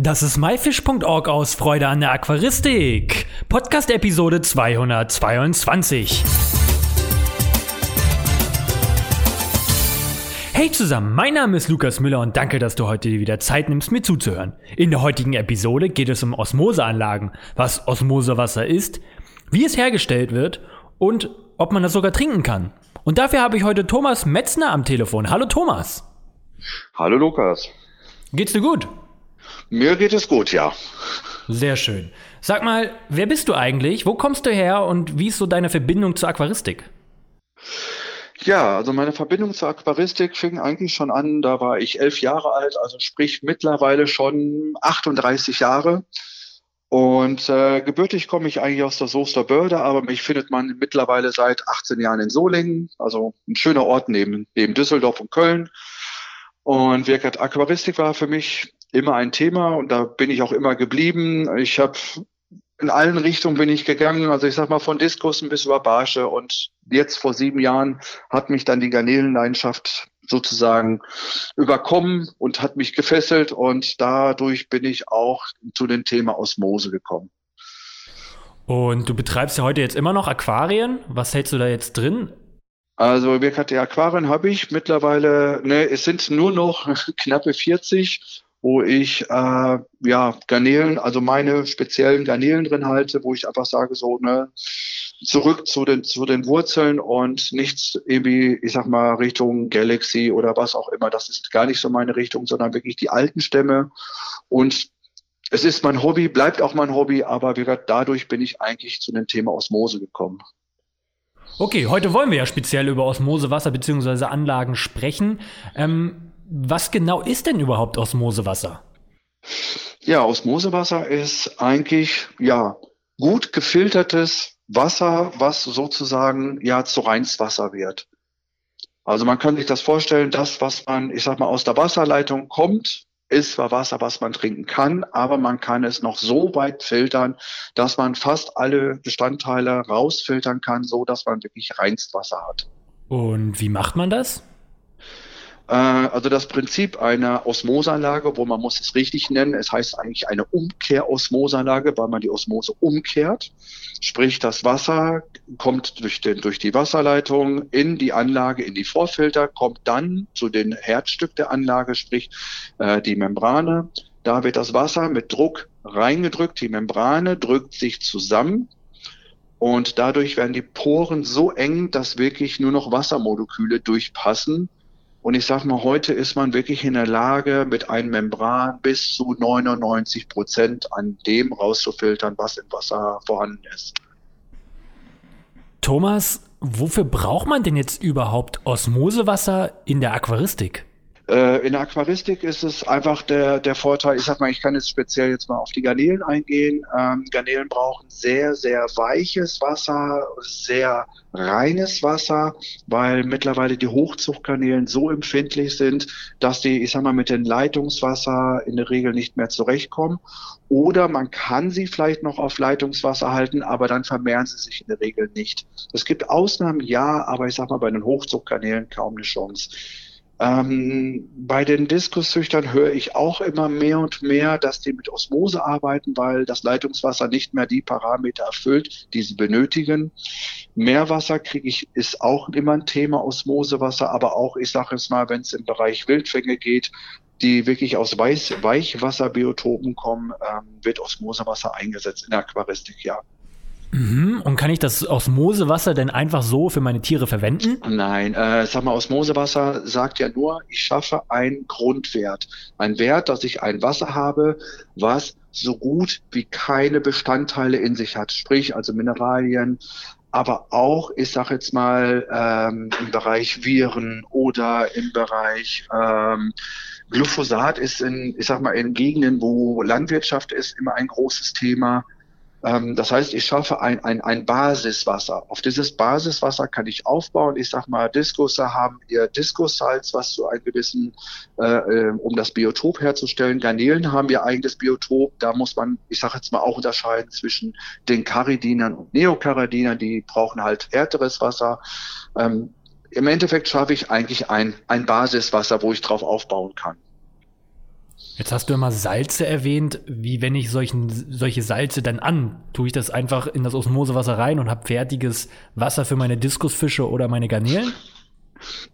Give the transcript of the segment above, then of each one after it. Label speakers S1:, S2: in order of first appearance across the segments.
S1: Das ist myfish.org aus Freude an der Aquaristik. Podcast Episode 222. Hey zusammen, mein Name ist Lukas Müller und danke, dass du heute wieder Zeit nimmst, mir zuzuhören. In der heutigen Episode geht es um Osmoseanlagen, was Osmosewasser ist, wie es hergestellt wird und ob man das sogar trinken kann. Und dafür habe ich heute Thomas Metzner am Telefon. Hallo Thomas.
S2: Hallo Lukas.
S1: Geht's dir gut?
S2: Mir geht es gut, ja.
S1: Sehr schön. Sag mal, wer bist du eigentlich? Wo kommst du her und wie ist so deine Verbindung zur Aquaristik?
S2: Ja, also meine Verbindung zur Aquaristik fing eigentlich schon an, da war ich elf Jahre alt, also sprich mittlerweile schon 38 Jahre. Und äh, gebürtig komme ich eigentlich aus der Soester Börde, aber mich findet man mittlerweile seit 18 Jahren in Solingen, also ein schöner Ort neben, neben Düsseldorf und Köln. Und wirklich Aquaristik war für mich immer ein Thema und da bin ich auch immer geblieben. Ich habe in allen Richtungen bin ich gegangen, also ich sag mal von Diskussen bis über Barsche und jetzt vor sieben Jahren hat mich dann die Garnelenleidenschaft sozusagen überkommen und hat mich gefesselt und dadurch bin ich auch zu dem Thema Osmose gekommen.
S1: Und du betreibst ja heute jetzt immer noch Aquarien. Was hältst du da jetzt drin?
S2: Also die Aquarien habe ich mittlerweile, ne, es sind nur noch knappe 40 wo ich äh, ja Garnelen, also meine speziellen Garnelen drin halte, wo ich einfach sage so ne zurück zu den zu den Wurzeln und nichts irgendwie, ich sag mal Richtung Galaxy oder was auch immer. Das ist gar nicht so meine Richtung, sondern wirklich die alten Stämme und es ist mein Hobby, bleibt auch mein Hobby, aber wie gesagt, dadurch bin ich eigentlich zu dem Thema Osmose gekommen.
S1: Okay, heute wollen wir ja speziell über Osmosewasser bzw. Anlagen sprechen. Ähm, was genau ist denn überhaupt Osmosewasser?
S2: Ja, Osmosewasser ist eigentlich ja gut gefiltertes Wasser, was sozusagen ja zu Reinswasser wird. Also man kann sich das vorstellen, das, was man, ich sag mal, aus der Wasserleitung kommt, ist zwar Wasser, was man trinken kann, aber man kann es noch so weit filtern, dass man fast alle Bestandteile rausfiltern kann, so dass man wirklich Reinstwasser hat.
S1: Und wie macht man das?
S2: Äh, also das Prinzip einer Osmoseanlage, wo man muss es richtig nennen, es heißt eigentlich eine Umkehrosmoseanlage, weil man die Osmose umkehrt. Sprich, das Wasser kommt durch, den, durch die Wasserleitung in die Anlage, in die Vorfilter, kommt dann zu den Herzstück der Anlage, sprich äh, die Membrane. Da wird das Wasser mit Druck reingedrückt, die Membrane drückt sich zusammen, und dadurch werden die Poren so eng, dass wirklich nur noch Wassermoleküle durchpassen und ich sage mal, heute ist man wirklich in der Lage, mit einem Membran bis zu 99 Prozent an dem rauszufiltern, was im Wasser vorhanden ist.
S1: Thomas, wofür braucht man denn jetzt überhaupt Osmosewasser in der Aquaristik?
S2: Äh, in der Aquaristik ist es einfach der, der Vorteil, ich sag mal, ich kann jetzt speziell jetzt mal auf die Garnelen eingehen. Ähm, Garnelen brauchen sehr, sehr weiches Wasser, sehr reines Wasser, weil mittlerweile die Hochzuchtgarnelen so empfindlich sind, dass die, ich sag mal, mit dem Leitungswasser in der Regel nicht mehr zurechtkommen. Oder man kann sie vielleicht noch auf Leitungswasser halten, aber dann vermehren sie sich in der Regel nicht. Es gibt Ausnahmen, ja, aber ich sag mal, bei den Hochzuchtgarnelen kaum eine Chance. Ähm, bei den Diskuszüchtern höre ich auch immer mehr und mehr, dass die mit Osmose arbeiten, weil das Leitungswasser nicht mehr die Parameter erfüllt, die sie benötigen. Meerwasser kriege ich, ist auch immer ein Thema, Osmosewasser, aber auch, ich sage es mal, wenn es im Bereich Wildfänge geht, die wirklich aus Weiß Weichwasserbiotopen kommen, ähm, wird Osmosewasser eingesetzt in der Aquaristik, ja.
S1: Mhm. Und kann ich das Osmosewasser denn einfach so für meine Tiere verwenden?
S2: Nein, äh, sag mal, Osmosewasser sagt ja nur, ich schaffe einen Grundwert. Ein Wert, dass ich ein Wasser habe, was so gut wie keine Bestandteile in sich hat. Sprich, also Mineralien, aber auch, ich sage jetzt mal, ähm, im Bereich Viren oder im Bereich ähm, Glyphosat ist in, ich sag mal, in Gegenden, wo Landwirtschaft ist, immer ein großes Thema. Ähm, das heißt, ich schaffe ein, ein, ein Basiswasser. Auf dieses Basiswasser kann ich aufbauen. Ich sag mal, Diskusse haben ihr Diskussalz, was zu einem gewissen, äh, äh, um das Biotop herzustellen. Garnelen haben ihr eigenes Biotop. Da muss man, ich sage jetzt mal, auch unterscheiden zwischen den Caridinern und Neocaridinern. Die brauchen halt härteres Wasser. Ähm, Im Endeffekt schaffe ich eigentlich ein, ein Basiswasser, wo ich drauf aufbauen kann.
S1: Jetzt hast du immer Salze erwähnt. Wie wenn ich solchen, solche Salze dann an? Tue ich das einfach in das Osmosewasser rein und habe fertiges Wasser für meine Diskusfische oder meine Garnelen?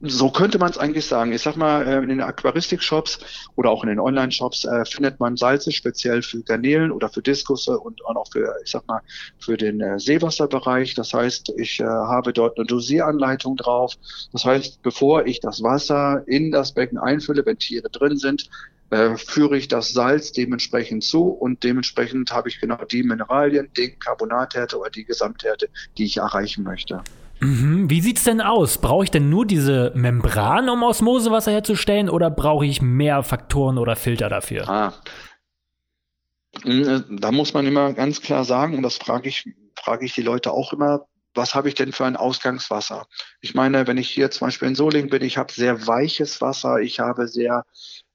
S2: So könnte man es eigentlich sagen. Ich sag mal, äh, in den Aquaristik-Shops oder auch in den Online-Shops äh, findet man Salze speziell für Garnelen oder für Diskusse und auch für, ich sag mal, für den äh, Seewasserbereich. Das heißt, ich äh, habe dort eine Dosieranleitung drauf. Das heißt, bevor ich das Wasser in das Becken einfülle, wenn Tiere drin sind, äh, führe ich das Salz dementsprechend zu und dementsprechend habe ich genau die Mineralien, den Carbonathärte oder die Gesamthärte, die ich erreichen möchte.
S1: Mhm. Wie sieht's denn aus? Brauche ich denn nur diese Membran, um Osmosewasser herzustellen, oder brauche ich mehr Faktoren oder Filter dafür?
S2: Ah. Hm, äh, da muss man immer ganz klar sagen, und das frage ich, frage ich die Leute auch immer, was habe ich denn für ein Ausgangswasser? Ich meine, wenn ich hier zum Beispiel in Solingen bin, ich habe sehr weiches Wasser, ich habe sehr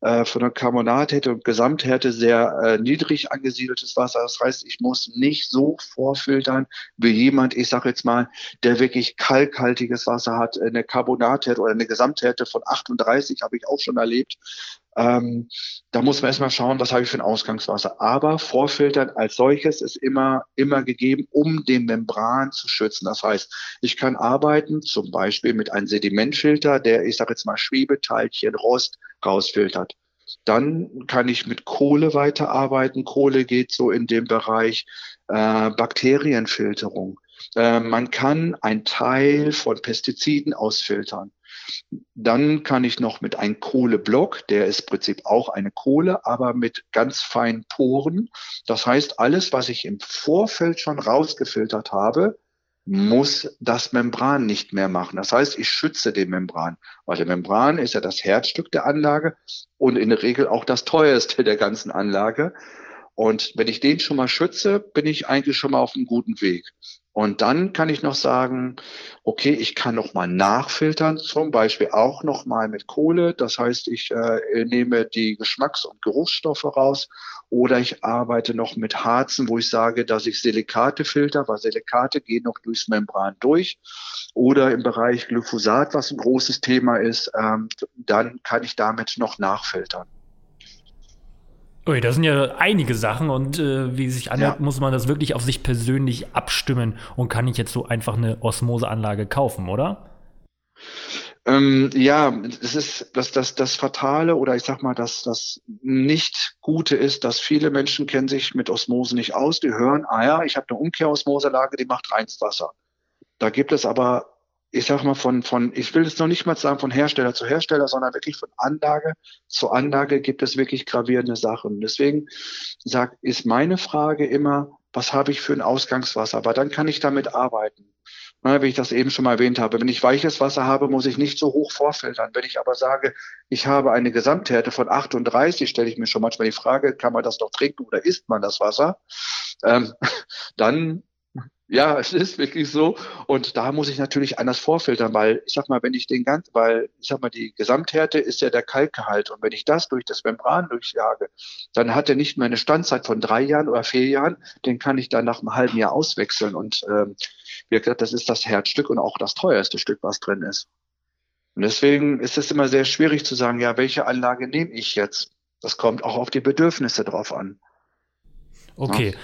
S2: äh, von der Carbonathärte und Gesamthärte sehr äh, niedrig angesiedeltes Wasser. Das heißt, ich muss nicht so vorfiltern wie jemand, ich sage jetzt mal, der wirklich kalkhaltiges Wasser hat, eine Carbonathärte oder eine Gesamthärte von 38 habe ich auch schon erlebt. Ähm, da muss man erstmal schauen, was habe ich für ein Ausgangswasser. Aber Vorfiltern als solches ist immer, immer gegeben, um den Membran zu schützen. Das heißt, ich kann arbeiten, zum Beispiel mit einem Sedimentfilter, der, ich sage jetzt mal, Schwebeteilchen, Rost rausfiltert. Dann kann ich mit Kohle weiterarbeiten. Kohle geht so in dem Bereich äh, Bakterienfilterung. Äh, man kann einen Teil von Pestiziden ausfiltern. Dann kann ich noch mit einem Kohleblock, der ist im Prinzip auch eine Kohle, aber mit ganz feinen Poren. Das heißt, alles, was ich im Vorfeld schon rausgefiltert habe, muss das Membran nicht mehr machen. Das heißt, ich schütze den Membran, weil der Membran ist ja das Herzstück der Anlage und in der Regel auch das teuerste der ganzen Anlage. Und wenn ich den schon mal schütze, bin ich eigentlich schon mal auf einem guten Weg. Und dann kann ich noch sagen, okay, ich kann noch mal nachfiltern, zum Beispiel auch noch mal mit Kohle. Das heißt, ich äh, nehme die Geschmacks- und Geruchsstoffe raus oder ich arbeite noch mit Harzen, wo ich sage, dass ich Silikate filter, weil Silikate gehen noch durchs Membran durch. Oder im Bereich Glyphosat, was ein großes Thema ist, ähm, dann kann ich damit noch nachfiltern.
S1: Ui, das sind ja einige Sachen und äh, wie sich anhört, ja. muss man das wirklich auf sich persönlich abstimmen und kann ich jetzt so einfach eine Osmoseanlage kaufen, oder?
S2: Ähm, ja, es ist das, das, das Fatale oder ich sag mal, das, das nicht Gute ist, dass viele Menschen kennen sich mit Osmose nicht aus. Die hören, ah ja, ich habe eine Umkehrosmoseanlage, die macht Reinstwasser. Da gibt es aber ich sag mal, von, von, ich will jetzt noch nicht mal sagen von Hersteller zu Hersteller, sondern wirklich von Anlage zu Anlage gibt es wirklich gravierende Sachen. Deswegen sag, ist meine Frage immer, was habe ich für ein Ausgangswasser? Aber dann kann ich damit arbeiten. Na, wie ich das eben schon mal erwähnt habe. Wenn ich weiches Wasser habe, muss ich nicht so hoch vorfiltern. Wenn ich aber sage, ich habe eine Gesamthärte von 38, stelle ich mir schon manchmal die Frage, kann man das noch trinken oder isst man das Wasser? Ähm, dann ja, es ist wirklich so. Und da muss ich natürlich anders vorfiltern, weil ich sag mal, wenn ich den ganz, weil ich sag mal, die Gesamthärte ist ja der Kalkgehalt. Und wenn ich das durch das Membran durchjage, dann hat er nicht mehr eine Standzeit von drei Jahren oder vier Jahren. Den kann ich dann nach einem halben Jahr auswechseln. Und ähm, wie gesagt, das ist das Herzstück und auch das teuerste Stück, was drin ist. Und deswegen ist es immer sehr schwierig zu sagen, ja, welche Anlage nehme ich jetzt? Das kommt auch auf die Bedürfnisse drauf an.
S1: Okay. Ja.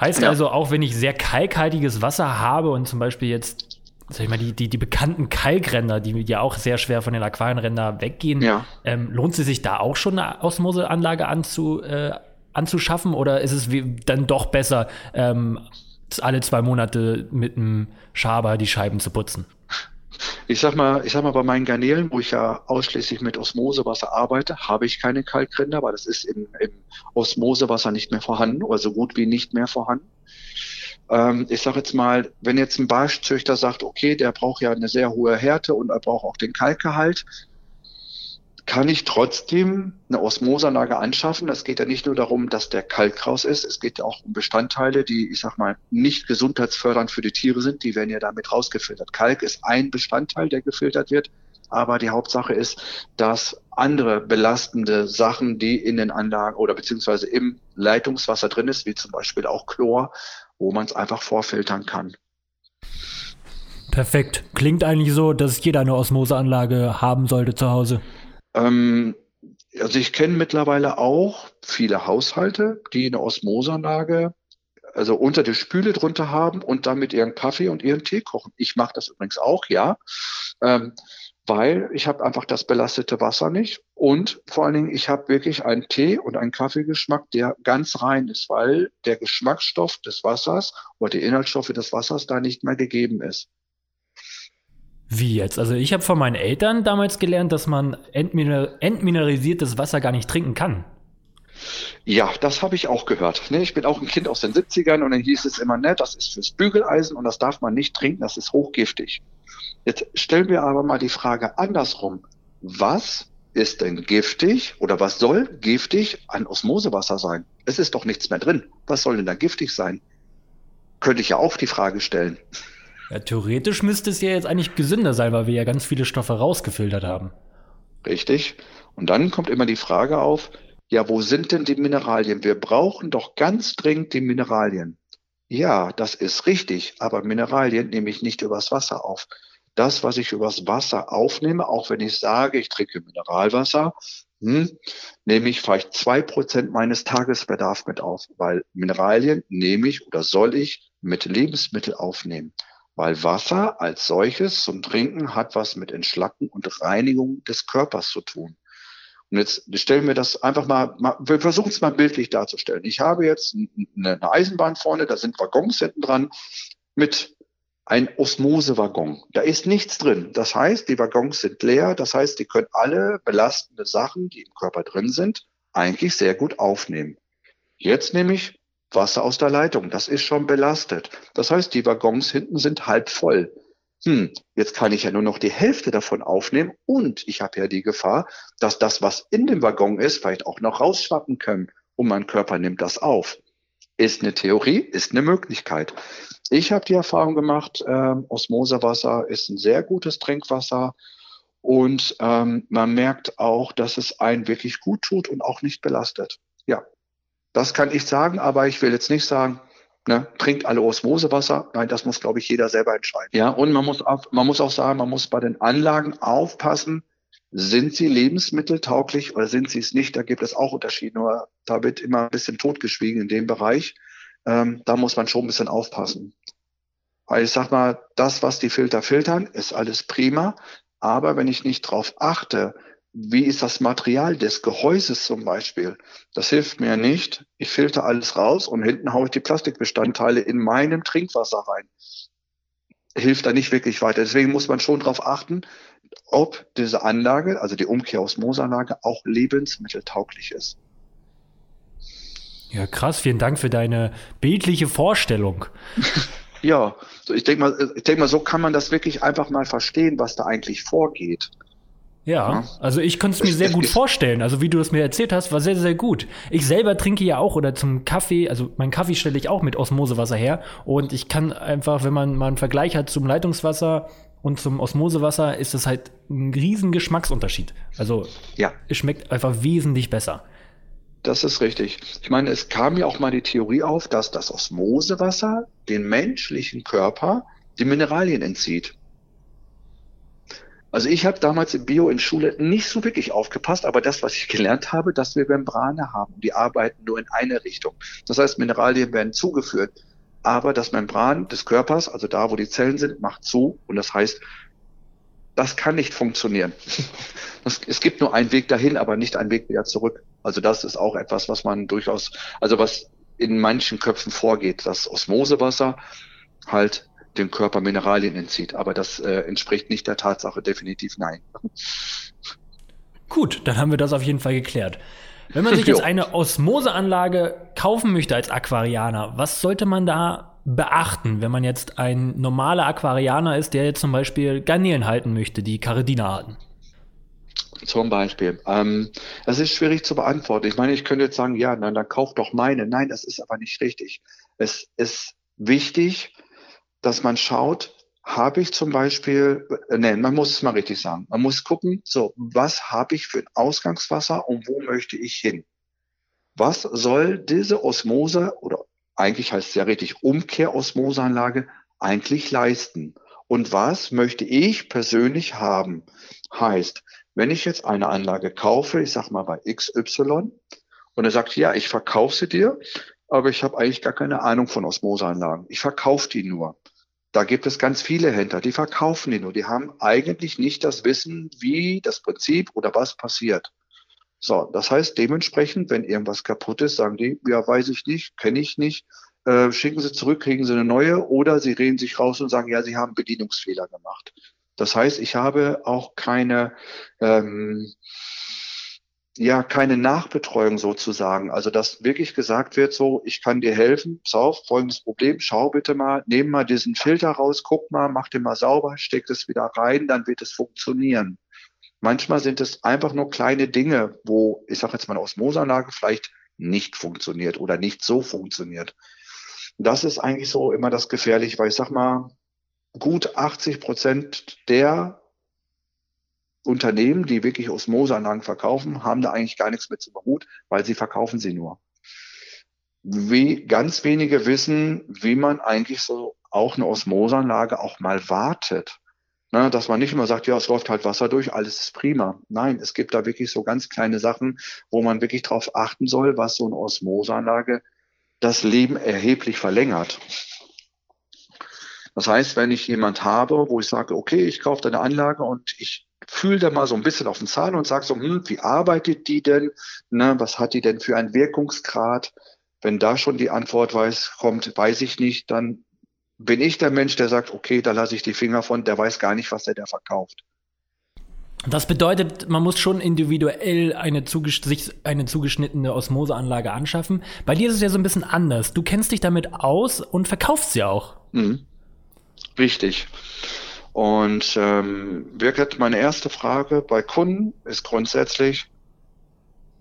S1: Heißt ja. also, auch wenn ich sehr kalkhaltiges Wasser habe und zum Beispiel jetzt, sag ich mal, die, die, die bekannten Kalkränder, die ja auch sehr schwer von den Aquarienrändern weggehen, ja. ähm, lohnt es sich da auch schon eine Osmoseanlage anzu, äh, anzuschaffen oder ist es wie, dann doch besser, ähm, alle zwei Monate mit einem Schaber die Scheiben zu putzen?
S2: Ich sag mal, ich sag mal, bei meinen Garnelen, wo ich ja ausschließlich mit Osmosewasser arbeite, habe ich keine Kalkrinder, weil das ist im, im Osmosewasser nicht mehr vorhanden oder so gut wie nicht mehr vorhanden. Ähm, ich sage jetzt mal, wenn jetzt ein Barschzüchter sagt, okay, der braucht ja eine sehr hohe Härte und er braucht auch den Kalkgehalt, kann ich trotzdem eine Osmoseanlage anschaffen. Es geht ja nicht nur darum, dass der Kalk raus ist, es geht ja auch um Bestandteile, die, ich sag mal, nicht gesundheitsfördernd für die Tiere sind, die werden ja damit rausgefiltert. Kalk ist ein Bestandteil, der gefiltert wird, aber die Hauptsache ist, dass andere belastende Sachen, die in den Anlagen oder beziehungsweise im Leitungswasser drin ist, wie zum Beispiel auch Chlor, wo man es einfach vorfiltern kann.
S1: Perfekt. Klingt eigentlich so, dass jeder eine Osmoseanlage haben sollte zu Hause.
S2: Ähm, Also ich kenne mittlerweile auch viele Haushalte, die eine Osmoseanlage also unter der Spüle drunter haben und damit ihren Kaffee und ihren Tee kochen. Ich mache das übrigens auch, ja, ähm, weil ich habe einfach das belastete Wasser nicht und vor allen Dingen, ich habe wirklich einen Tee und einen Kaffeegeschmack, der ganz rein ist, weil der Geschmacksstoff des Wassers oder die Inhaltsstoffe des Wassers da nicht mehr gegeben ist.
S1: Wie jetzt? Also ich habe von meinen Eltern damals gelernt, dass man entminer entmineralisiertes Wasser gar nicht trinken kann.
S2: Ja, das habe ich auch gehört. Ne, ich bin auch ein Kind aus den 70ern und dann hieß es immer, ne, das ist fürs Bügeleisen und das darf man nicht trinken, das ist hochgiftig. Jetzt stellen wir aber mal die Frage andersrum. Was ist denn giftig oder was soll giftig an Osmosewasser sein? Es ist doch nichts mehr drin. Was soll denn da giftig sein? Könnte ich ja auch die Frage stellen.
S1: Ja, theoretisch müsste es ja jetzt eigentlich gesünder sein, weil wir ja ganz viele Stoffe rausgefiltert haben.
S2: Richtig. Und dann kommt immer die Frage auf, ja, wo sind denn die Mineralien? Wir brauchen doch ganz dringend die Mineralien. Ja, das ist richtig, aber Mineralien nehme ich nicht übers Wasser auf. Das, was ich übers Wasser aufnehme, auch wenn ich sage, ich trinke Mineralwasser, hm, nehme ich vielleicht zwei Prozent meines Tagesbedarfs mit auf, weil Mineralien nehme ich oder soll ich mit Lebensmittel aufnehmen. Weil Wasser als solches zum Trinken hat was mit Entschlacken und Reinigung des Körpers zu tun. Und jetzt stellen wir das einfach mal, wir versuchen es mal bildlich darzustellen. Ich habe jetzt eine, Eisenbahn vorne, da sind Waggons hinten dran mit ein Osmosewaggon. Da ist nichts drin. Das heißt, die Waggons sind leer. Das heißt, die können alle belastende Sachen, die im Körper drin sind, eigentlich sehr gut aufnehmen. Jetzt nehme ich Wasser aus der Leitung. Das ist schon belastet. Das heißt, die Waggons hinten sind halb voll hm, jetzt kann ich ja nur noch die Hälfte davon aufnehmen und ich habe ja die Gefahr, dass das, was in dem Waggon ist, vielleicht auch noch rausschwappen können und mein Körper nimmt das auf. Ist eine Theorie, ist eine Möglichkeit. Ich habe die Erfahrung gemacht, äh, Osmosewasser ist ein sehr gutes Trinkwasser und ähm, man merkt auch, dass es einen wirklich gut tut und auch nicht belastet. Ja, das kann ich sagen, aber ich will jetzt nicht sagen, Ne? Trinkt alle Osmosewasser. Nein, das muss, glaube ich, jeder selber entscheiden. Ja, und man muss, auch, man muss auch sagen, man muss bei den Anlagen aufpassen, sind sie lebensmitteltauglich oder sind sie es nicht? Da gibt es auch Unterschiede. Nur da wird immer ein bisschen totgeschwiegen in dem Bereich. Ähm, da muss man schon ein bisschen aufpassen. Weil ich sag mal, das, was die Filter filtern, ist alles prima. Aber wenn ich nicht drauf achte, wie ist das Material des Gehäuses zum Beispiel? Das hilft mir nicht. Ich filter alles raus und hinten haue ich die Plastikbestandteile in meinem Trinkwasser rein. Hilft da nicht wirklich weiter. Deswegen muss man schon darauf achten, ob diese Anlage, also die Umkehrosmosanlage, auch lebensmitteltauglich ist.
S1: Ja, krass. Vielen Dank für deine bildliche Vorstellung.
S2: ja, ich denke mal, ich denke mal, so kann man das wirklich einfach mal verstehen, was da eigentlich vorgeht.
S1: Ja, also ich konnte es mir sehr gut vorstellen. Also wie du es mir erzählt hast, war sehr, sehr gut. Ich selber trinke ja auch oder zum Kaffee, also meinen Kaffee stelle ich auch mit Osmosewasser her. Und ich kann einfach, wenn man mal einen Vergleich hat zum Leitungswasser und zum Osmosewasser, ist es halt ein riesen Geschmacksunterschied. Also ja. es schmeckt einfach wesentlich besser.
S2: Das ist richtig. Ich meine, es kam ja auch mal die Theorie auf, dass das Osmosewasser den menschlichen Körper die Mineralien entzieht. Also ich habe damals im Bio in Schule nicht so wirklich aufgepasst, aber das, was ich gelernt habe, dass wir Membrane haben, die arbeiten nur in eine Richtung. Das heißt, Mineralien werden zugeführt, aber das Membran des Körpers, also da, wo die Zellen sind, macht zu und das heißt, das kann nicht funktionieren. Das, es gibt nur einen Weg dahin, aber nicht einen Weg wieder zurück. Also das ist auch etwas, was man durchaus, also was in manchen Köpfen vorgeht, dass Osmosewasser halt dem Körper Mineralien entzieht. Aber das äh, entspricht nicht der Tatsache, definitiv nein.
S1: Gut, dann haben wir das auf jeden Fall geklärt. Wenn man sich jetzt eine Osmoseanlage kaufen möchte als Aquarianer, was sollte man da beachten, wenn man jetzt ein normaler Aquarianer ist, der jetzt zum Beispiel Garnelen halten möchte, die Caridina-Arten?
S2: Zum Beispiel. Ähm, das ist schwierig zu beantworten. Ich meine, ich könnte jetzt sagen, ja, nein, dann kauf doch meine. Nein, das ist aber nicht richtig. Es ist wichtig, dass man schaut, habe ich zum Beispiel, äh, nein, man muss es mal richtig sagen. Man muss gucken, so, was habe ich für ein Ausgangswasser und wo möchte ich hin? Was soll diese Osmose oder eigentlich heißt es ja richtig Umkehrosmoseanlage eigentlich leisten? und was möchte ich persönlich haben. Heißt, wenn ich jetzt eine Anlage kaufe, ich sag mal bei XY, und er sagt, ja, ich verkaufe sie dir, aber ich habe eigentlich gar keine Ahnung von Osmoseanlagen. Ich verkaufe die nur. Da gibt es ganz viele Händler, die verkaufen die nur. Die haben eigentlich nicht das Wissen, wie das Prinzip oder was passiert. So, das heißt dementsprechend, wenn irgendwas kaputt ist, sagen die, ja, weiß ich nicht, kenne ich nicht, äh, schicken Sie zurück, kriegen Sie eine neue oder Sie reden sich raus und sagen, ja, Sie haben Bedienungsfehler gemacht. Das heißt, ich habe auch keine, ähm, ja, keine Nachbetreuung sozusagen. Also, dass wirklich gesagt wird, so, ich kann dir helfen, pass auf, folgendes Problem, schau bitte mal, nehm mal diesen Filter raus, guck mal, mach den mal sauber, steck es wieder rein, dann wird es funktionieren. Manchmal sind es einfach nur kleine Dinge, wo, ich sage jetzt mal, eine Osmoseanlage vielleicht nicht funktioniert oder nicht so funktioniert. Das ist eigentlich so immer das Gefährliche, weil ich sag mal, gut 80 Prozent der Unternehmen, die wirklich Osmoseanlagen verkaufen, haben da eigentlich gar nichts mit zu Hut, weil sie verkaufen sie nur. Wie ganz wenige wissen, wie man eigentlich so auch eine Osmoseanlage auch mal wartet. Na, dass man nicht immer sagt, ja, es läuft halt Wasser durch, alles ist prima. Nein, es gibt da wirklich so ganz kleine Sachen, wo man wirklich darauf achten soll, was so eine Osmoseanlage das Leben erheblich verlängert. Das heißt, wenn ich jemand habe, wo ich sage, okay, ich kaufe eine Anlage und ich fühle da mal so ein bisschen auf den Zahn und sage so, hm, wie arbeitet die denn? Ne, was hat die denn für einen Wirkungsgrad? Wenn da schon die Antwort weiß, kommt, weiß ich nicht, dann bin ich der Mensch, der sagt, okay, da lasse ich die Finger von, der weiß gar nicht, was der da verkauft.
S1: Das bedeutet, man muss schon individuell eine, sich eine zugeschnittene Osmoseanlage anschaffen. Bei dir ist es ja so ein bisschen anders. Du kennst dich damit aus und verkaufst sie auch. Mhm.
S2: Richtig. Und ähm, wirklich meine erste Frage bei Kunden ist grundsätzlich,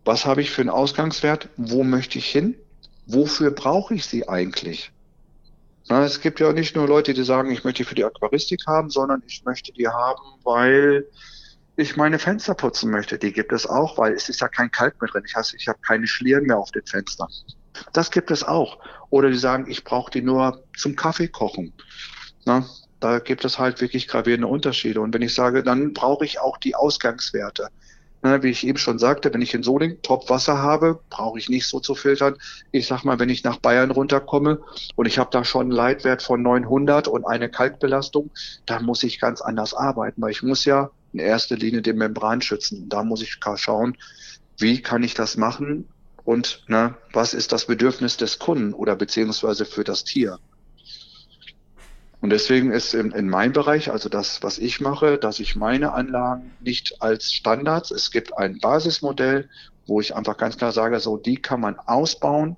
S2: was habe ich für einen Ausgangswert? Wo möchte ich hin? Wofür brauche ich sie eigentlich? Na, es gibt ja nicht nur Leute, die sagen, ich möchte die für die Aquaristik haben, sondern ich möchte die haben, weil ich meine Fenster putzen möchte. Die gibt es auch, weil es ist ja kein Kalk mehr drin. Ich, hasse, ich habe keine Schlieren mehr auf den Fenstern. Das gibt es auch. Oder die sagen, ich brauche die nur zum Kaffee kochen. Na, da gibt es halt wirklich gravierende Unterschiede. Und wenn ich sage, dann brauche ich auch die Ausgangswerte. Na, wie ich eben schon sagte, wenn ich in Soling Top Wasser habe, brauche ich nicht so zu filtern. Ich sag mal, wenn ich nach Bayern runterkomme und ich habe da schon einen Leitwert von 900 und eine Kalkbelastung, dann muss ich ganz anders arbeiten, weil ich muss ja in erster Linie den Membran schützen. Da muss ich schauen, wie kann ich das machen und ne, was ist das Bedürfnis des Kunden oder beziehungsweise für das Tier. Und deswegen ist in, in meinem Bereich, also das, was ich mache, dass ich meine Anlagen nicht als Standards, es gibt ein Basismodell, wo ich einfach ganz klar sage, so die kann man ausbauen,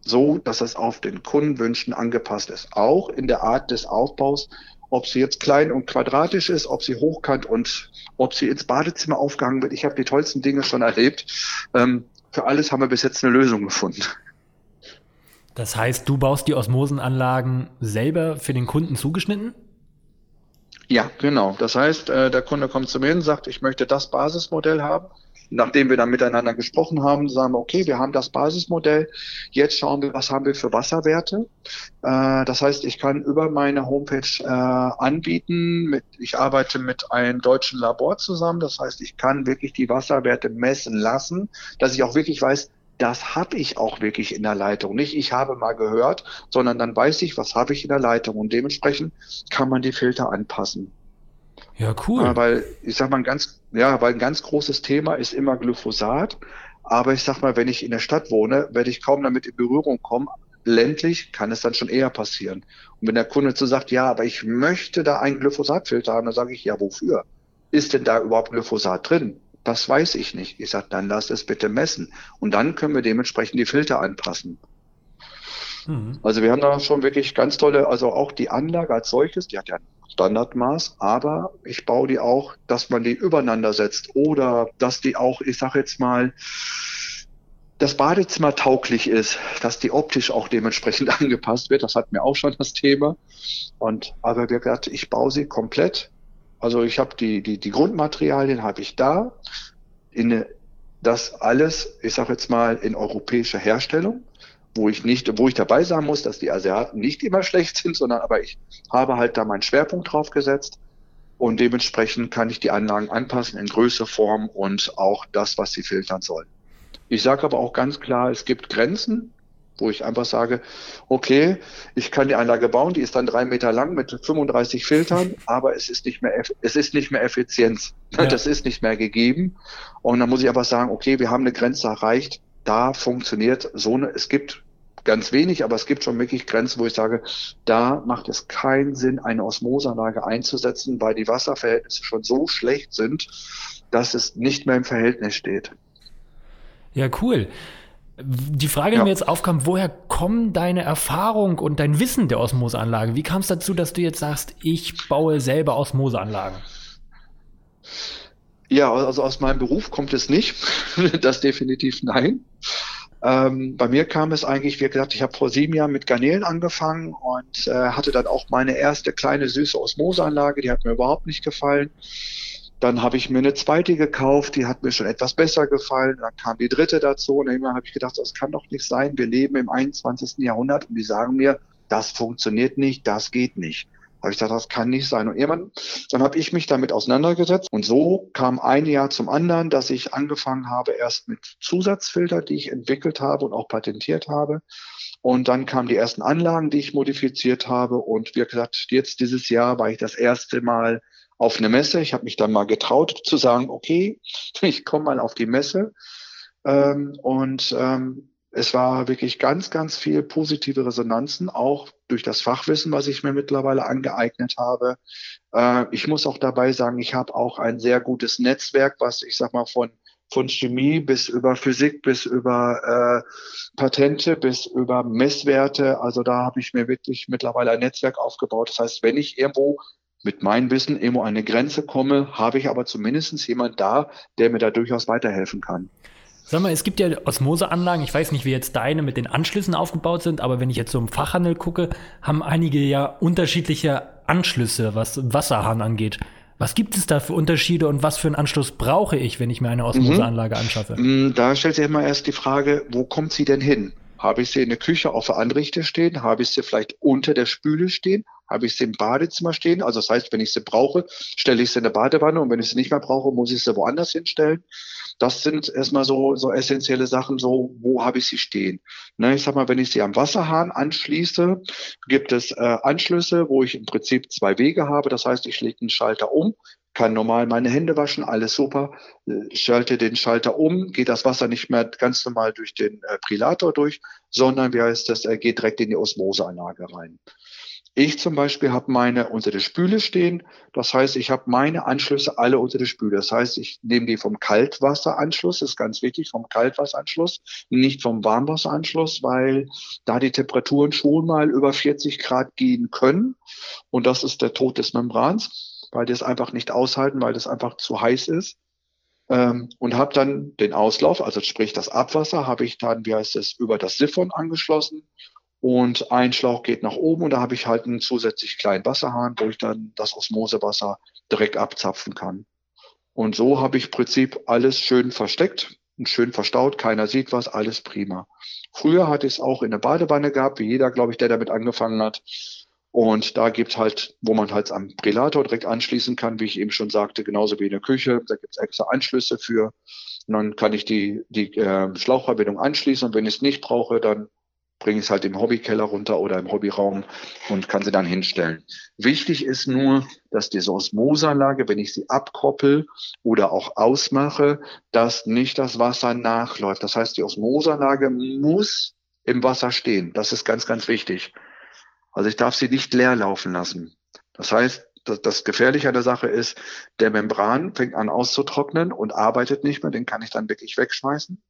S2: so dass es auf den Kundenwünschen angepasst ist. Auch in der Art des Aufbaus, ob sie jetzt klein und quadratisch ist, ob sie hochkant und ob sie ins Badezimmer aufgehangen wird. Ich habe die tollsten Dinge schon erlebt. Ähm, für alles haben wir bis jetzt eine Lösung gefunden.
S1: Das heißt, du baust die Osmosenanlagen selber für den Kunden zugeschnitten?
S2: Ja, genau. Das heißt, äh, der Kunde kommt zu mir und sagt, ich möchte das Basismodell haben nachdem wir dann miteinander gesprochen haben, sagen wir, okay, wir haben das Basismodell, jetzt schauen wir, was haben wir für Wasserwerte. Äh, das heißt, ich kann über meine Homepage äh, anbieten, ich arbeite mit einem deutschen Labor zusammen, das heißt, ich kann wirklich die Wasserwerte messen lassen, dass ich auch wirklich weiß, das habe ich auch wirklich in der Leitung. Nicht ich habe mal gehört, sondern dann weiß ich, was habe ich in der Leitung und dementsprechend kann man die Filter anpassen.
S1: Ja, cool.
S2: Ja, weil ich sag mal, ein ganz, ja, weil ein ganz großes Thema ist immer Glyphosat. Aber ich sag mal, wenn ich in der Stadt wohne, werde ich kaum damit in Berührung kommen. Ländlich kann es dann schon eher passieren. Und wenn der Kunde zu sagt, ja, aber ich möchte da einen Glyphosatfilter haben, dann sage ich, ja, wofür? Ist denn da überhaupt Glyphosat drin? Das weiß ich nicht. Ich sage, dann lass es bitte messen. Und dann können wir dementsprechend die Filter anpassen. Mhm. Also wir haben da schon wirklich ganz tolle, also auch die Anlage als solches, die hat ja Standardmaß, aber ich baue die auch, dass man die übereinander setzt oder dass die auch, ich sage jetzt mal, das Badezimmer tauglich ist, dass die optisch auch dementsprechend angepasst wird. Das hat mir auch schon das Thema. Und aber wie gesagt, ich baue sie komplett. Also ich habe die, die, die Grundmaterialien habe ich da. In, das alles, ich sage jetzt mal, in europäischer Herstellung. wo ich nicht, wo ich dabei sein muss, dass die Asiaten nicht immer schlecht sind, sondern aber ich habe halt da meinen Schwerpunkt drauf gesetzt und dementsprechend kann ich die Anlagen anpassen in Größe, Form und auch das, was sie filtern sollen. Ich sage aber auch ganz klar, es gibt Grenzen, wo ich einfach sage, okay, ich kann die Anlage bauen, die ist dann drei Meter lang mit 35 Filtern, aber es ist nicht mehr, es ist nicht mehr Effizienz. Ja. Das ist nicht mehr gegeben. Und dann muss ich aber sagen, okay, wir haben eine Grenze erreicht. Da funktioniert so eine, es gibt ganz wenig, aber es gibt schon wirklich Grenzen, wo ich sage, da macht es keinen Sinn, eine Osmoseanlage einzusetzen, weil die Wasserverhältnisse schon so schlecht sind, dass es nicht mehr im Verhältnis steht.
S1: Ja, cool. Die Frage, die ja. mir jetzt aufkam, woher kommen deine Erfahrung und dein Wissen der Osmoseanlage? Wie kam es dazu, dass du jetzt sagst, ich baue selber Osmoseanlagen?
S2: Ja, also aus meinem Beruf kommt es nicht. das definitiv nein. Ähm, bei mir kam es eigentlich, wie gesagt, ich habe vor sieben Jahren mit Garnelen angefangen und äh, hatte dann auch meine erste kleine süße Osmoseanlage, die hat mir überhaupt nicht gefallen. Dann habe ich mir eine zweite gekauft, die hat mir schon etwas besser gefallen. Dann kam die dritte dazu und irgendwann habe ich gedacht, das kann doch nicht sein. Wir leben im 21. Jahrhundert und die sagen mir, das funktioniert nicht, das geht nicht. Habe ich gesagt, das kann nicht sein. Und irgendwann, dann habe ich mich damit auseinandergesetzt und so kam ein Jahr zum anderen, dass ich angefangen habe erst mit Zusatzfilter, die ich entwickelt habe und auch patentiert habe. Und dann kamen die ersten Anlagen, die ich modifiziert habe. Und wie gesagt, jetzt dieses Jahr war ich das erste Mal auf eine Messe. Ich habe mich dann mal getraut zu sagen, okay, ich komme mal auf die Messe. Ähm, und ähm, es war wirklich ganz, ganz viel positive Resonanzen, auch durch das Fachwissen, was ich mir mittlerweile angeeignet habe. Äh, ich muss auch dabei sagen, ich habe auch ein sehr gutes Netzwerk, was ich sag mal von von Chemie bis über Physik, bis über äh, Patente, bis über Messwerte. Also da habe ich mir wirklich mittlerweile ein Netzwerk aufgebaut. Das heißt, wenn ich irgendwo mit meinem Wissen irgendwo eine Grenze komme, habe ich aber zumindest jemand da, der mir da durchaus weiterhelfen kann.
S1: Sag mal, es gibt ja Osmoseanlagen, ich weiß nicht, wie jetzt deine mit den Anschlüssen aufgebaut sind, aber wenn ich jetzt so im Fachhandel gucke, haben einige ja unterschiedliche Anschlüsse, was Wasserhahn angeht. Was gibt es da für Unterschiede und was für einen Anschluss brauche ich, wenn ich mir eine Osmoseanlage mhm. anschaffe?
S2: Mm, da stellt sich immer erst die Frage, wo kommt sie denn hin? Habe ich sie in der Küche auf der Anrichte stehen? Habe ich sie vielleicht unter der Spüle stehen? Habe ich sie im Badezimmer stehen? Also das heißt, wenn ich sie brauche, stelle ich sie in der Badewanne und wenn ich sie nicht mehr brauche, muss ich sie woanders hinstellen. Das sind erstmal so, so essentielle Sachen, so, wo habe ich sie stehen? Ne, ich sag mal, wenn ich sie am Wasserhahn anschließe, gibt es äh, Anschlüsse, wo ich im Prinzip zwei Wege habe. Das heißt, ich lege den Schalter um, kann normal meine Hände waschen, alles super, äh, schalte den Schalter um, geht das Wasser nicht mehr ganz normal durch den äh, Prilator durch, sondern wie heißt das, er geht direkt in die Osmoseanlage rein. Ich zum Beispiel habe meine unter der Spüle stehen. Das heißt, ich habe meine Anschlüsse alle unter der Spüle. Das heißt, ich nehme die vom Kaltwasseranschluss, das ist ganz wichtig, vom Kaltwasseranschluss, nicht vom Warmwasseranschluss, weil da die Temperaturen schon mal über 40 Grad gehen können. Und das ist der Tod des Membrans, weil die es einfach nicht aushalten, weil das einfach zu heiß ist. Ähm, und habe dann den Auslauf, also sprich das Abwasser, habe ich dann, wie heißt es, über das Siphon angeschlossen und ein Schlauch geht nach oben und da habe ich halt einen zusätzlich kleinen Wasserhahn, wo ich dann das Osmosewasser direkt abzapfen kann. Und so habe ich im Prinzip alles schön versteckt und schön verstaut. Keiner sieht was, alles prima. Früher hatte ich es auch in der Badewanne gehabt, wie jeder, glaube ich, der damit angefangen hat. Und da gibt's halt, wo man halt am Prälator direkt anschließen kann, wie ich eben schon sagte, genauso wie in der Küche. Da gibt's extra Anschlüsse für. Und dann kann ich die, die äh, Schlauchverbindung anschließen und wenn ich es nicht brauche, dann bringe ich es halt im Hobbykeller runter oder im Hobbyraum und kann sie dann hinstellen. Wichtig ist nur, dass diese Osmoseanlage, wenn ich sie abkoppel oder auch ausmache, dass nicht das Wasser nachläuft. Das heißt, die Osmoseanlage muss im Wasser stehen. Das ist ganz, ganz wichtig. Also ich darf sie nicht leer laufen lassen. Das heißt, das, das Gefährliche an der Sache ist, der Membran fängt an auszutrocknen und arbeitet nicht mehr. Den kann ich dann wirklich wegschmeißen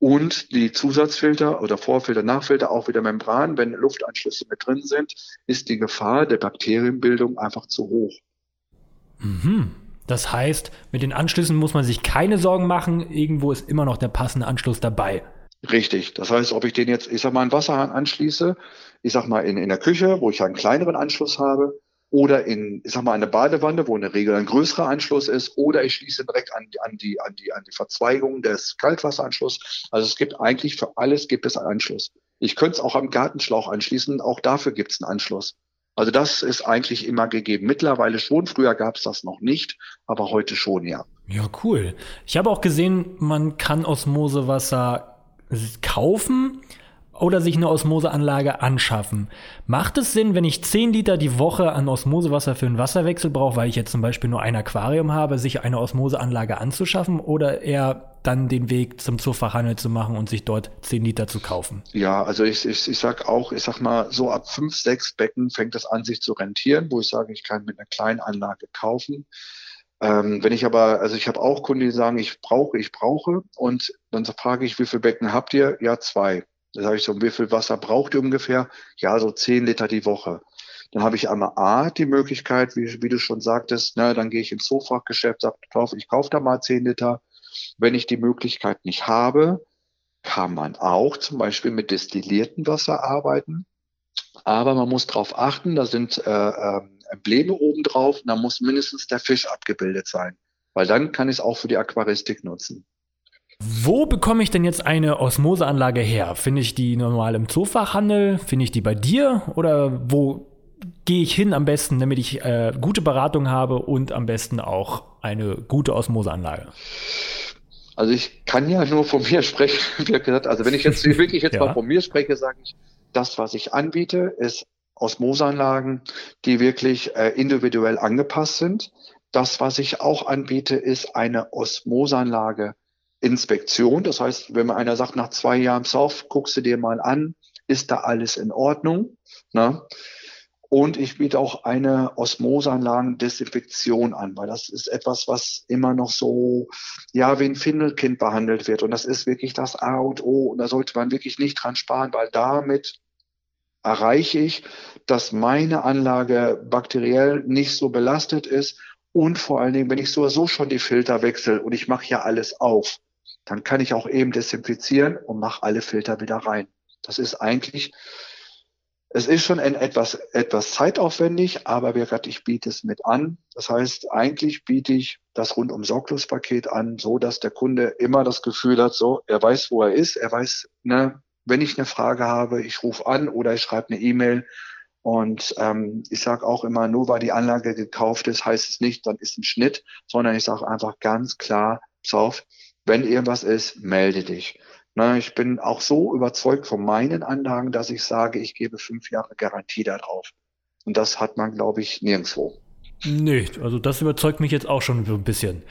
S2: und die Zusatzfilter oder Vorfilter, Nachfilter auch wieder Membran. Wenn Luftanschlüsse mit drin sind, ist die Gefahr der Bakterienbildung einfach zu hoch.
S1: Mhm. Das heißt, mit den Anschlüssen muss man sich keine Sorgen machen. Irgendwo ist immer noch der passende Anschluss dabei.
S2: Richtig. Das heißt, ob ich den jetzt, ich sag mal, einen Wasserhahn anschließe, ich sag mal in, in der Küche, wo ich einen kleineren Anschluss habe, oder in, ich sag mal, eine Badewanne, wo in der Regel ein größerer Anschluss ist, oder ich schließe direkt an, an, die, an, die, an die Verzweigung des Kaltwasseranschlusses. Also es gibt eigentlich für alles gibt es einen Anschluss. Ich könnte es auch am Gartenschlauch anschließen, auch dafür gibt es einen Anschluss. Also das ist eigentlich immer gegeben. Mittlerweile schon, früher gab es das noch nicht, aber heute schon, ja.
S1: Ja, cool. Ich habe auch gesehen, man kann Osmosewasser kaufen oder sich eine Osmoseanlage anschaffen. Macht es Sinn, wenn ich 10 Liter die Woche an Osmosewasser für einen Wasserwechsel brauche, weil ich jetzt zum Beispiel nur ein Aquarium habe, sich eine Osmoseanlage anzuschaffen oder eher dann den Weg zum Zoofachhandel zu machen und sich dort 10 Liter zu kaufen?
S2: Ja, also ich, ich, ich sag auch, ich sag mal, so ab 5, 6 Becken fängt es an, sich zu rentieren, wo ich sage, ich kann mit einer kleinen Anlage kaufen. Ähm, wenn ich aber, also ich habe auch Kunden, die sagen, ich brauche, ich brauche und dann frage ich, wie viele Becken habt ihr? Ja, zwei. Da sage ich so, wie viel Wasser braucht ihr ungefähr? Ja, so zehn Liter die Woche. Dann habe ich einmal A, die Möglichkeit, wie, wie du schon sagtest, ne, dann gehe ich ins Zoofachgeschäft, sage, ich kaufe da mal zehn Liter. Wenn ich die Möglichkeit nicht habe, kann man auch zum Beispiel mit destilliertem Wasser arbeiten. Aber man muss darauf achten, da sind äh, äh, Embleme oben drauf, da muss mindestens der Fisch abgebildet sein. Weil dann kann ich es auch für die Aquaristik nutzen.
S1: Wo bekomme ich denn jetzt eine Osmoseanlage her? Finde ich die normal im Zoofachhandel? Finde ich die bei dir? Oder wo gehe ich hin am besten, damit ich äh, gute Beratung habe und am besten auch eine gute Osmoseanlage?
S2: Also ich kann ja nur von mir sprechen, wie gesagt. Also wenn ich jetzt wirklich jetzt ja. mal von mir spreche, sage ich, das, was ich anbiete, ist Osmoseanlagen, die wirklich äh, individuell angepasst sind. Das, was ich auch anbiete, ist eine Osmoseanlage Inspektion. Das heißt, wenn mir einer sagt, nach zwei Jahren Surf, guckst du dir mal an, ist da alles in Ordnung? Ne? Und ich biete auch eine Osmoseanlagen-Desinfektion an, weil das ist etwas, was immer noch so, ja, wie ein Findelkind behandelt wird. Und das ist wirklich das A und O. Und da sollte man wirklich nicht dran sparen, weil damit erreiche ich, dass meine Anlage bakteriell nicht so belastet ist. Und vor allen Dingen, wenn ich sowieso schon die Filter wechsle und ich mache ja alles auf, dann kann ich auch eben desinfizieren und mache alle Filter wieder rein. Das ist eigentlich, es ist schon etwas, etwas zeitaufwendig, aber wie gesagt, ich biete es mit an. Das heißt, eigentlich biete ich das rundum sorglos Paket an, so dass der Kunde immer das Gefühl hat, so, er weiß, wo er ist, er weiß, ne, wenn ich eine Frage habe, ich rufe an oder ich schreibe eine E-Mail. Und ähm, ich sage auch immer, nur weil die Anlage gekauft ist, heißt es nicht, dann ist ein Schnitt, sondern ich sage einfach ganz klar, pass auf, wenn irgendwas ist, melde dich. Na, ich bin auch so überzeugt von meinen Anlagen, dass ich sage, ich gebe fünf Jahre Garantie darauf. Und das hat man, glaube ich, nirgendwo.
S1: Nee, also das überzeugt mich jetzt auch schon ein bisschen.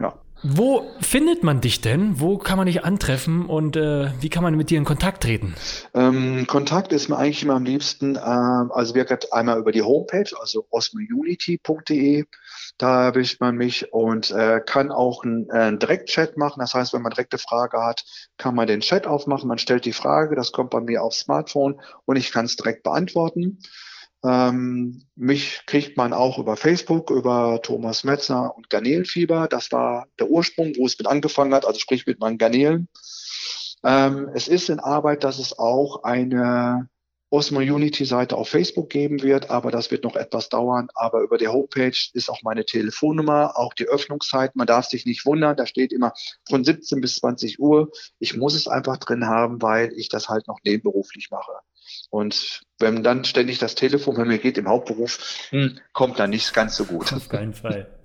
S2: Ja.
S1: Wo findet man dich denn? Wo kann man dich antreffen und äh, wie kann man mit dir in Kontakt treten?
S2: Ähm, Kontakt ist mir eigentlich immer am liebsten, äh, also wir einmal über die Homepage, also osmounity.de. Da erwischt man mich und äh, kann auch einen, äh, einen Direktchat machen. Das heißt, wenn man direkte Frage hat, kann man den Chat aufmachen. Man stellt die Frage, das kommt bei mir aufs Smartphone und ich kann es direkt beantworten. Ähm, mich kriegt man auch über Facebook, über Thomas Metzner und Garnelenfieber. Das war der Ursprung, wo es mit angefangen hat, also sprich mit meinen Garnelen. Ähm, es ist in Arbeit, dass es auch eine Osmo Unity Seite auf Facebook geben wird, aber das wird noch etwas dauern. Aber über der Homepage ist auch meine Telefonnummer, auch die Öffnungszeit. Man darf sich nicht wundern, da steht immer von 17 bis 20 Uhr. Ich muss es einfach drin haben, weil ich das halt noch nebenberuflich mache. Und wenn dann ständig das Telefon bei mir geht im Hauptberuf, hm, kommt dann nicht ganz so gut.
S1: Auf keinen Fall.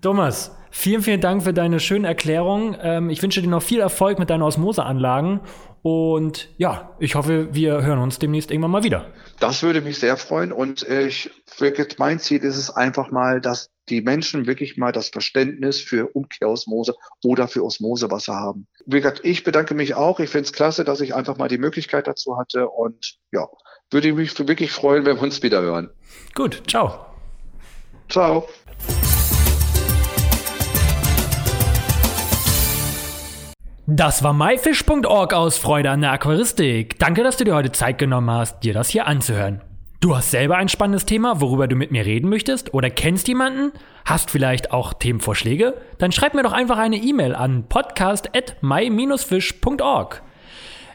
S1: Thomas, vielen, vielen Dank für deine schönen Erklärungen. Ähm, ich wünsche dir noch viel Erfolg mit deinen Osmoseanlagen und ja, ich hoffe, wir hören uns demnächst irgendwann mal wieder.
S2: Das würde mich sehr freuen. Und ich wirklich, mein Ziel ist es einfach mal, dass die Menschen wirklich mal das Verständnis für Umkehrosmose oder für Osmosewasser haben. Wie gesagt, ich bedanke mich auch. Ich finde es klasse, dass ich einfach mal die Möglichkeit dazu hatte. Und ja, würde mich wirklich freuen, wenn wir uns wieder hören.
S1: Gut, ciao.
S2: Ciao.
S1: Das war myfish.org aus Freude an der Aquaristik. Danke, dass du dir heute Zeit genommen hast, dir das hier anzuhören. Du hast selber ein spannendes Thema, worüber du mit mir reden möchtest oder kennst jemanden? Hast vielleicht auch Themenvorschläge? Dann schreib mir doch einfach eine E-Mail an podcast@my-fish.org.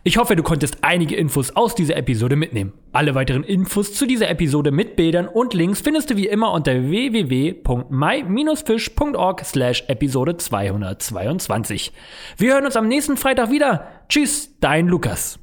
S1: Ich hoffe, du konntest einige Infos aus dieser Episode mitnehmen. Alle weiteren Infos zu dieser Episode mit Bildern und Links findest du wie immer unter www.my-fish.org slash Episode 222. Wir hören uns am nächsten Freitag wieder. Tschüss, dein Lukas.